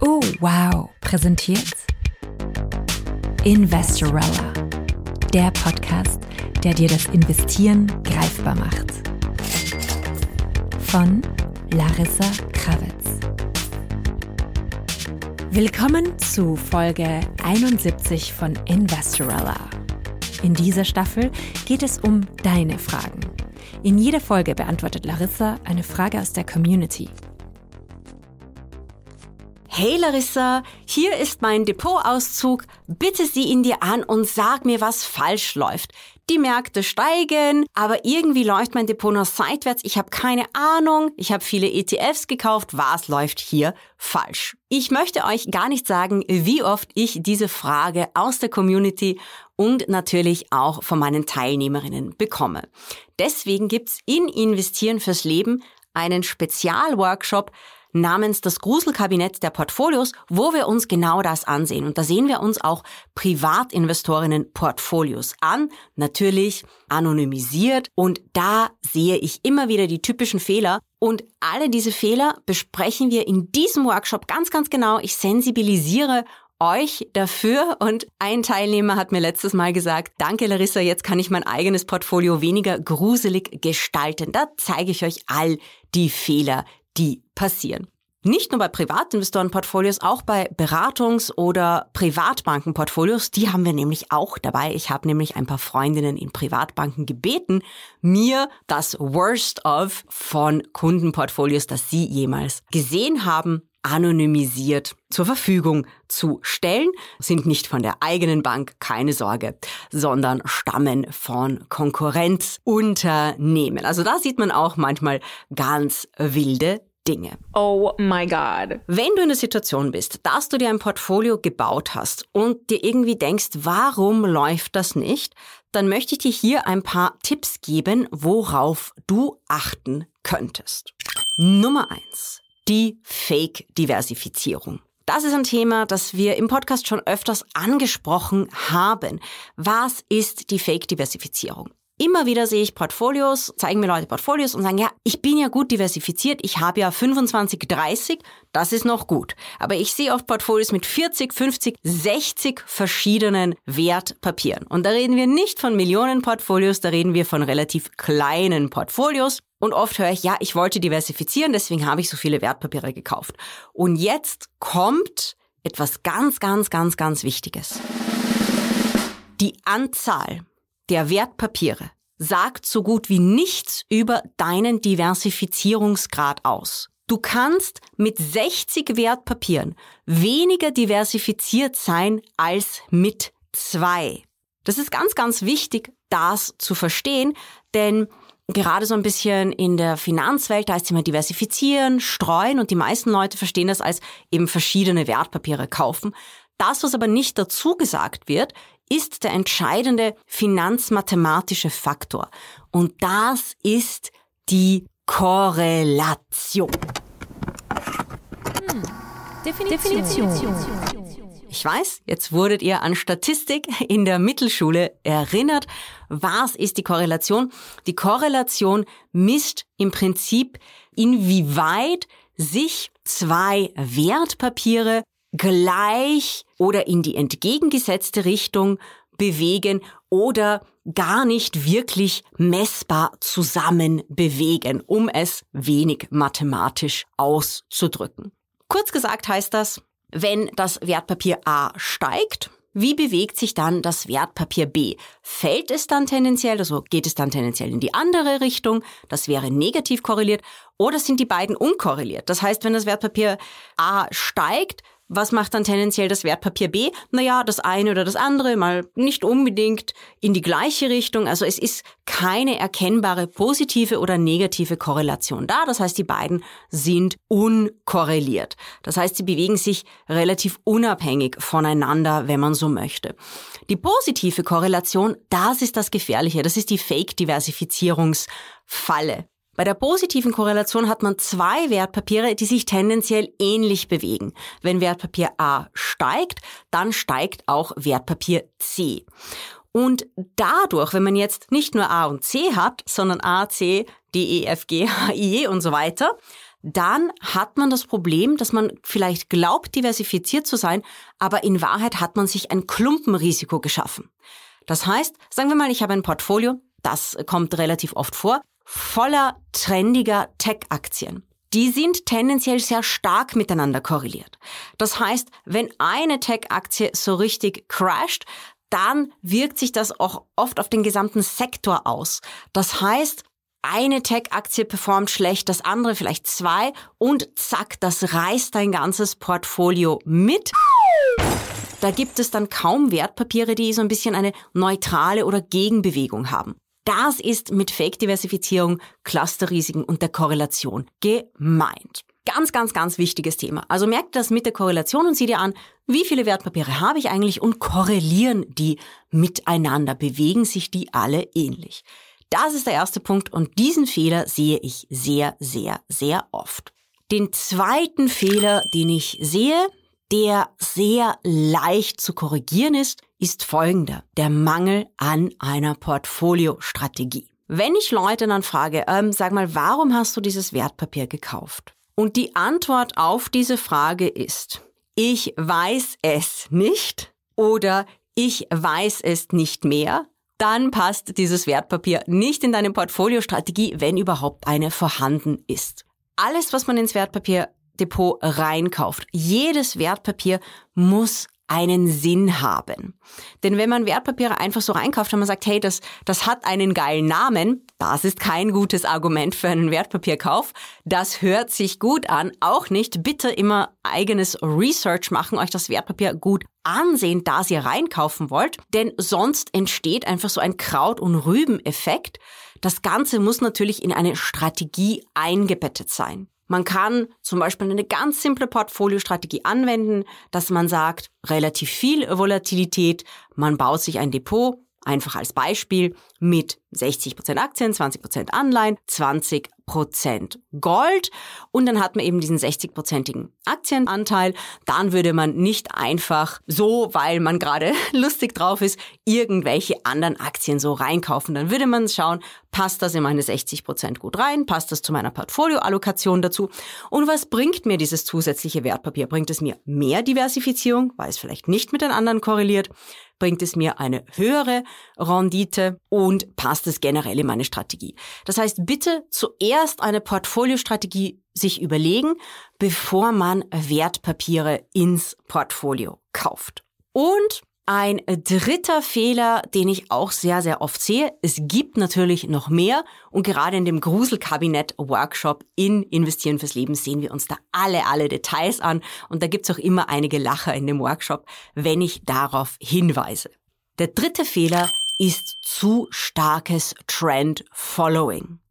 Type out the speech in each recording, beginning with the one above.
Oh, wow, präsentiert Investorella, der Podcast, der dir das Investieren greifbar macht. Von Larissa Krawitz. Willkommen zu Folge 71 von Investorella. In dieser Staffel geht es um deine Fragen. In jeder Folge beantwortet Larissa eine Frage aus der Community. Hey Larissa, hier ist mein Depotauszug. Bitte sieh ihn dir an und sag mir, was falsch läuft. Die Märkte steigen, aber irgendwie läuft mein Depot noch seitwärts. Ich habe keine Ahnung. Ich habe viele ETFs gekauft. Was läuft hier falsch? Ich möchte euch gar nicht sagen, wie oft ich diese Frage aus der Community und natürlich auch von meinen Teilnehmerinnen bekomme. Deswegen gibt's in Investieren fürs Leben einen Spezialworkshop, namens das Gruselkabinett der Portfolios, wo wir uns genau das ansehen. Und da sehen wir uns auch Privatinvestorinnen Portfolios an, natürlich anonymisiert. Und da sehe ich immer wieder die typischen Fehler. Und alle diese Fehler besprechen wir in diesem Workshop ganz, ganz genau. Ich sensibilisiere euch dafür. Und ein Teilnehmer hat mir letztes Mal gesagt, danke Larissa, jetzt kann ich mein eigenes Portfolio weniger gruselig gestalten. Da zeige ich euch all die Fehler, die passieren. Nicht nur bei Privatinvestorenportfolios, auch bei Beratungs- oder Privatbankenportfolios, die haben wir nämlich auch dabei. Ich habe nämlich ein paar Freundinnen in Privatbanken gebeten, mir das Worst of von Kundenportfolios, das sie jemals gesehen haben, anonymisiert zur Verfügung zu stellen, sind nicht von der eigenen Bank, keine Sorge, sondern stammen von Konkurrenzunternehmen. Also da sieht man auch manchmal ganz wilde Dinge. Oh my God. Wenn du in der Situation bist, dass du dir ein Portfolio gebaut hast und dir irgendwie denkst, warum läuft das nicht, dann möchte ich dir hier ein paar Tipps geben, worauf du achten könntest. Nummer eins: Die Fake-Diversifizierung. Das ist ein Thema, das wir im Podcast schon öfters angesprochen haben. Was ist die Fake-Diversifizierung? Immer wieder sehe ich Portfolios, zeigen mir Leute Portfolios und sagen, ja, ich bin ja gut diversifiziert, ich habe ja 25, 30, das ist noch gut. Aber ich sehe oft Portfolios mit 40, 50, 60 verschiedenen Wertpapieren. Und da reden wir nicht von Millionen Portfolios, da reden wir von relativ kleinen Portfolios. Und oft höre ich, ja, ich wollte diversifizieren, deswegen habe ich so viele Wertpapiere gekauft. Und jetzt kommt etwas ganz, ganz, ganz, ganz Wichtiges. Die Anzahl der Wertpapiere sagt so gut wie nichts über deinen Diversifizierungsgrad aus. Du kannst mit 60 Wertpapieren weniger diversifiziert sein als mit zwei. Das ist ganz, ganz wichtig, das zu verstehen, denn gerade so ein bisschen in der Finanzwelt, da ist immer diversifizieren, streuen und die meisten Leute verstehen das als eben verschiedene Wertpapiere kaufen. Das, was aber nicht dazu gesagt wird, ist der entscheidende finanzmathematische Faktor. Und das ist die Korrelation. Hm. Definition. Definition. Ich weiß, jetzt wurdet ihr an Statistik in der Mittelschule erinnert. Was ist die Korrelation? Die Korrelation misst im Prinzip, inwieweit sich zwei Wertpapiere gleich oder in die entgegengesetzte Richtung bewegen oder gar nicht wirklich messbar zusammen bewegen, um es wenig mathematisch auszudrücken. Kurz gesagt heißt das, wenn das Wertpapier A steigt, wie bewegt sich dann das Wertpapier B? Fällt es dann tendenziell, also geht es dann tendenziell in die andere Richtung, das wäre negativ korreliert, oder sind die beiden unkorreliert? Das heißt, wenn das Wertpapier A steigt, was macht dann tendenziell das Wertpapier B? Naja, das eine oder das andere, mal nicht unbedingt in die gleiche Richtung. Also es ist keine erkennbare positive oder negative Korrelation da. Das heißt, die beiden sind unkorreliert. Das heißt, sie bewegen sich relativ unabhängig voneinander, wenn man so möchte. Die positive Korrelation, das ist das Gefährliche. Das ist die Fake-Diversifizierungsfalle. Bei der positiven Korrelation hat man zwei Wertpapiere, die sich tendenziell ähnlich bewegen. Wenn Wertpapier A steigt, dann steigt auch Wertpapier C. Und dadurch, wenn man jetzt nicht nur A und C hat, sondern A, C, D, E, F, G, H, I, E und so weiter, dann hat man das Problem, dass man vielleicht glaubt, diversifiziert zu sein, aber in Wahrheit hat man sich ein Klumpenrisiko geschaffen. Das heißt, sagen wir mal, ich habe ein Portfolio, das kommt relativ oft vor, voller trendiger Tech-Aktien. Die sind tendenziell sehr stark miteinander korreliert. Das heißt, wenn eine Tech-Aktie so richtig crasht, dann wirkt sich das auch oft auf den gesamten Sektor aus. Das heißt, eine Tech-Aktie performt schlecht, das andere vielleicht zwei und zack, das reißt dein ganzes Portfolio mit. Da gibt es dann kaum Wertpapiere, die so ein bisschen eine neutrale oder Gegenbewegung haben. Das ist mit Fake-Diversifizierung, Clusterrisiken und der Korrelation gemeint. Ganz, ganz, ganz wichtiges Thema. Also merkt das mit der Korrelation und sieh dir an, wie viele Wertpapiere habe ich eigentlich und korrelieren die miteinander? Bewegen sich die alle ähnlich? Das ist der erste Punkt und diesen Fehler sehe ich sehr, sehr, sehr oft. Den zweiten Fehler, den ich sehe, der sehr leicht zu korrigieren ist, ist folgender. Der Mangel an einer Portfoliostrategie. Wenn ich Leute dann frage, ähm, sag mal, warum hast du dieses Wertpapier gekauft? Und die Antwort auf diese Frage ist, ich weiß es nicht oder ich weiß es nicht mehr, dann passt dieses Wertpapier nicht in deine Portfoliostrategie, wenn überhaupt eine vorhanden ist. Alles, was man ins Wertpapierdepot reinkauft, jedes Wertpapier muss einen Sinn haben. Denn wenn man Wertpapiere einfach so reinkauft und man sagt, hey, das, das hat einen geilen Namen, das ist kein gutes Argument für einen Wertpapierkauf. Das hört sich gut an. Auch nicht. Bitte immer eigenes Research machen, euch das Wertpapier gut ansehen, da ihr reinkaufen wollt. Denn sonst entsteht einfach so ein Kraut- und Rüben-Effekt. Das Ganze muss natürlich in eine Strategie eingebettet sein. Man kann zum Beispiel eine ganz simple Portfoliostrategie anwenden, dass man sagt, relativ viel Volatilität, man baut sich ein Depot, einfach als Beispiel, mit 60% Aktien, 20% Anleihen, 20 Prozent Gold und dann hat man eben diesen 60-prozentigen Aktienanteil. Dann würde man nicht einfach so, weil man gerade lustig drauf ist, irgendwelche anderen Aktien so reinkaufen. Dann würde man schauen, passt das in meine 60 Prozent gut rein? Passt das zu meiner Portfolioallokation dazu? Und was bringt mir dieses zusätzliche Wertpapier? Bringt es mir mehr Diversifizierung, weil es vielleicht nicht mit den anderen korreliert? Bringt es mir eine höhere Rendite und passt es generell in meine Strategie? Das heißt, bitte zuerst zuerst eine Portfoliostrategie sich überlegen, bevor man Wertpapiere ins Portfolio kauft. Und ein dritter Fehler, den ich auch sehr, sehr oft sehe, es gibt natürlich noch mehr und gerade in dem Gruselkabinett-Workshop in Investieren fürs Leben sehen wir uns da alle, alle Details an und da gibt's auch immer einige Lacher in dem Workshop, wenn ich darauf hinweise. Der dritte Fehler ist zu starkes Trend-Following.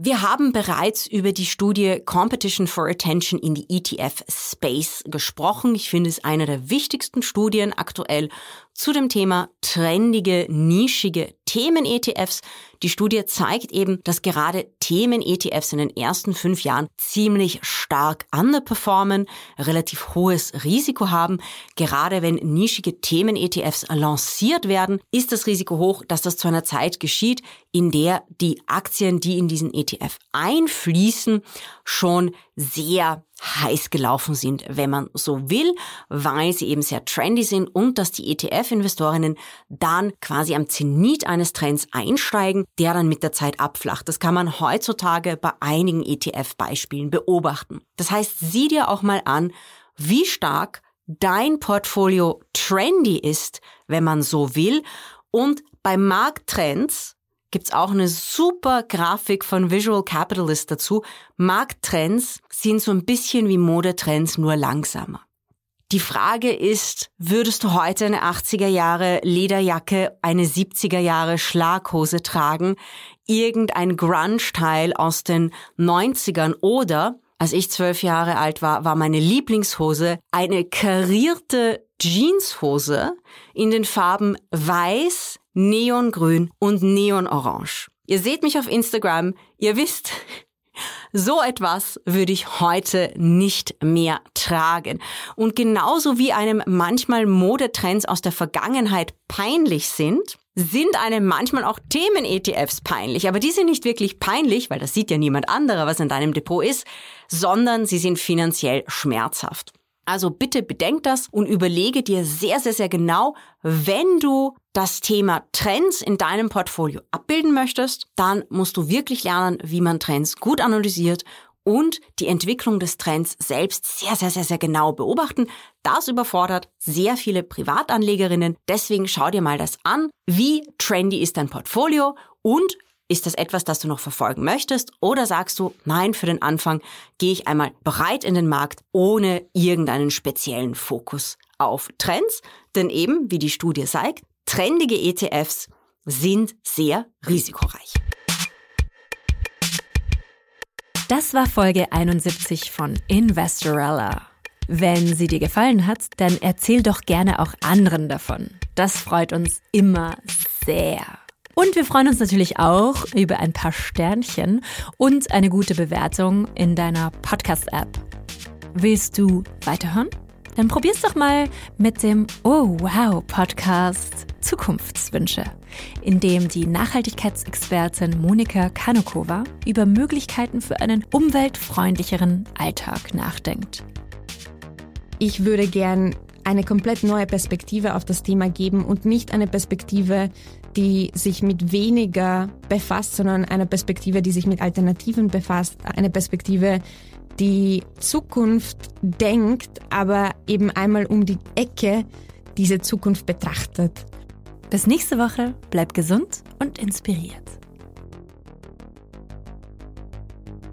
Wir haben bereits über die Studie Competition for Attention in the ETF Space gesprochen. Ich finde es eine der wichtigsten Studien aktuell zu dem Thema trendige, nischige Themen-ETFs. Die Studie zeigt eben, dass gerade Themen-ETFs in den ersten fünf Jahren ziemlich stark underperformen, relativ hohes Risiko haben. Gerade wenn nischige Themen-ETFs lanciert werden, ist das Risiko hoch, dass das zu einer Zeit geschieht, in der die Aktien, die in diesen ETF einfließen, schon sehr heiß gelaufen sind, wenn man so will, weil sie eben sehr trendy sind und dass die ETF-Investorinnen dann quasi am Zenit eines Trends einsteigen, der dann mit der Zeit abflacht. Das kann man heutzutage bei einigen ETF-Beispielen beobachten. Das heißt, sieh dir auch mal an, wie stark dein Portfolio trendy ist, wenn man so will. Und bei Markttrends gibt's auch eine super Grafik von Visual Capitalist dazu. Markttrends sind so ein bisschen wie Modetrends, nur langsamer. Die Frage ist, würdest du heute eine 80er Jahre Lederjacke, eine 70er Jahre Schlaghose tragen, irgendein Grunge-Teil aus den 90ern oder, als ich zwölf Jahre alt war, war meine Lieblingshose eine karierte Jeanshose in den Farben weiß, neongrün und neonorange. Ihr seht mich auf Instagram, ihr wisst, so etwas würde ich heute nicht mehr tragen. Und genauso wie einem manchmal Modetrends aus der Vergangenheit peinlich sind, sind einem manchmal auch Themen-ETFs peinlich. Aber die sind nicht wirklich peinlich, weil das sieht ja niemand anderer, was in deinem Depot ist, sondern sie sind finanziell schmerzhaft. Also bitte bedenk das und überlege dir sehr, sehr, sehr genau, wenn du das Thema Trends in deinem Portfolio abbilden möchtest, dann musst du wirklich lernen, wie man Trends gut analysiert und die Entwicklung des Trends selbst sehr, sehr, sehr, sehr genau beobachten. Das überfordert sehr viele Privatanlegerinnen. Deswegen schau dir mal das an. Wie trendy ist dein Portfolio und ist das etwas, das du noch verfolgen möchtest? Oder sagst du, nein, für den Anfang gehe ich einmal breit in den Markt, ohne irgendeinen speziellen Fokus auf Trends? Denn eben, wie die Studie zeigt, trendige ETFs sind sehr risikoreich. Das war Folge 71 von Investorella. Wenn sie dir gefallen hat, dann erzähl doch gerne auch anderen davon. Das freut uns immer sehr. Und wir freuen uns natürlich auch über ein paar Sternchen und eine gute Bewertung in deiner Podcast-App. Willst du weiterhören? Dann probier's doch mal mit dem Oh Wow Podcast Zukunftswünsche, in dem die Nachhaltigkeitsexpertin Monika Kanukova über Möglichkeiten für einen umweltfreundlicheren Alltag nachdenkt. Ich würde gern eine komplett neue Perspektive auf das Thema geben und nicht eine Perspektive, die sich mit weniger befasst, sondern eine Perspektive, die sich mit Alternativen befasst, eine Perspektive, die Zukunft denkt, aber eben einmal um die Ecke diese Zukunft betrachtet. Bis nächste Woche, bleib gesund und inspiriert.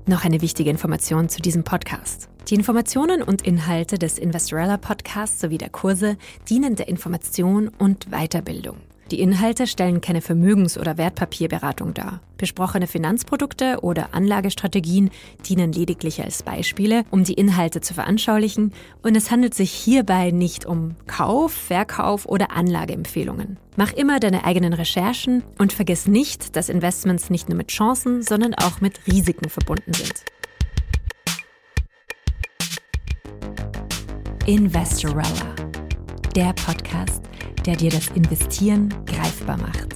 Noch eine wichtige Information zu diesem Podcast. Die Informationen und Inhalte des Investorella Podcasts sowie der Kurse dienen der Information und Weiterbildung. Die Inhalte stellen keine Vermögens- oder Wertpapierberatung dar. Besprochene Finanzprodukte oder Anlagestrategien dienen lediglich als Beispiele, um die Inhalte zu veranschaulichen, und es handelt sich hierbei nicht um Kauf, Verkauf oder Anlageempfehlungen. Mach immer deine eigenen Recherchen und vergiss nicht, dass Investments nicht nur mit Chancen, sondern auch mit Risiken verbunden sind. Investorella, der Podcast der dir das Investieren greifbar macht.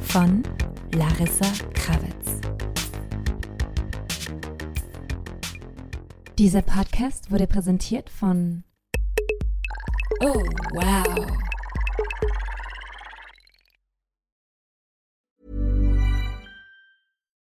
Von Larissa Krawitz. Dieser Podcast wurde präsentiert von Oh, wow.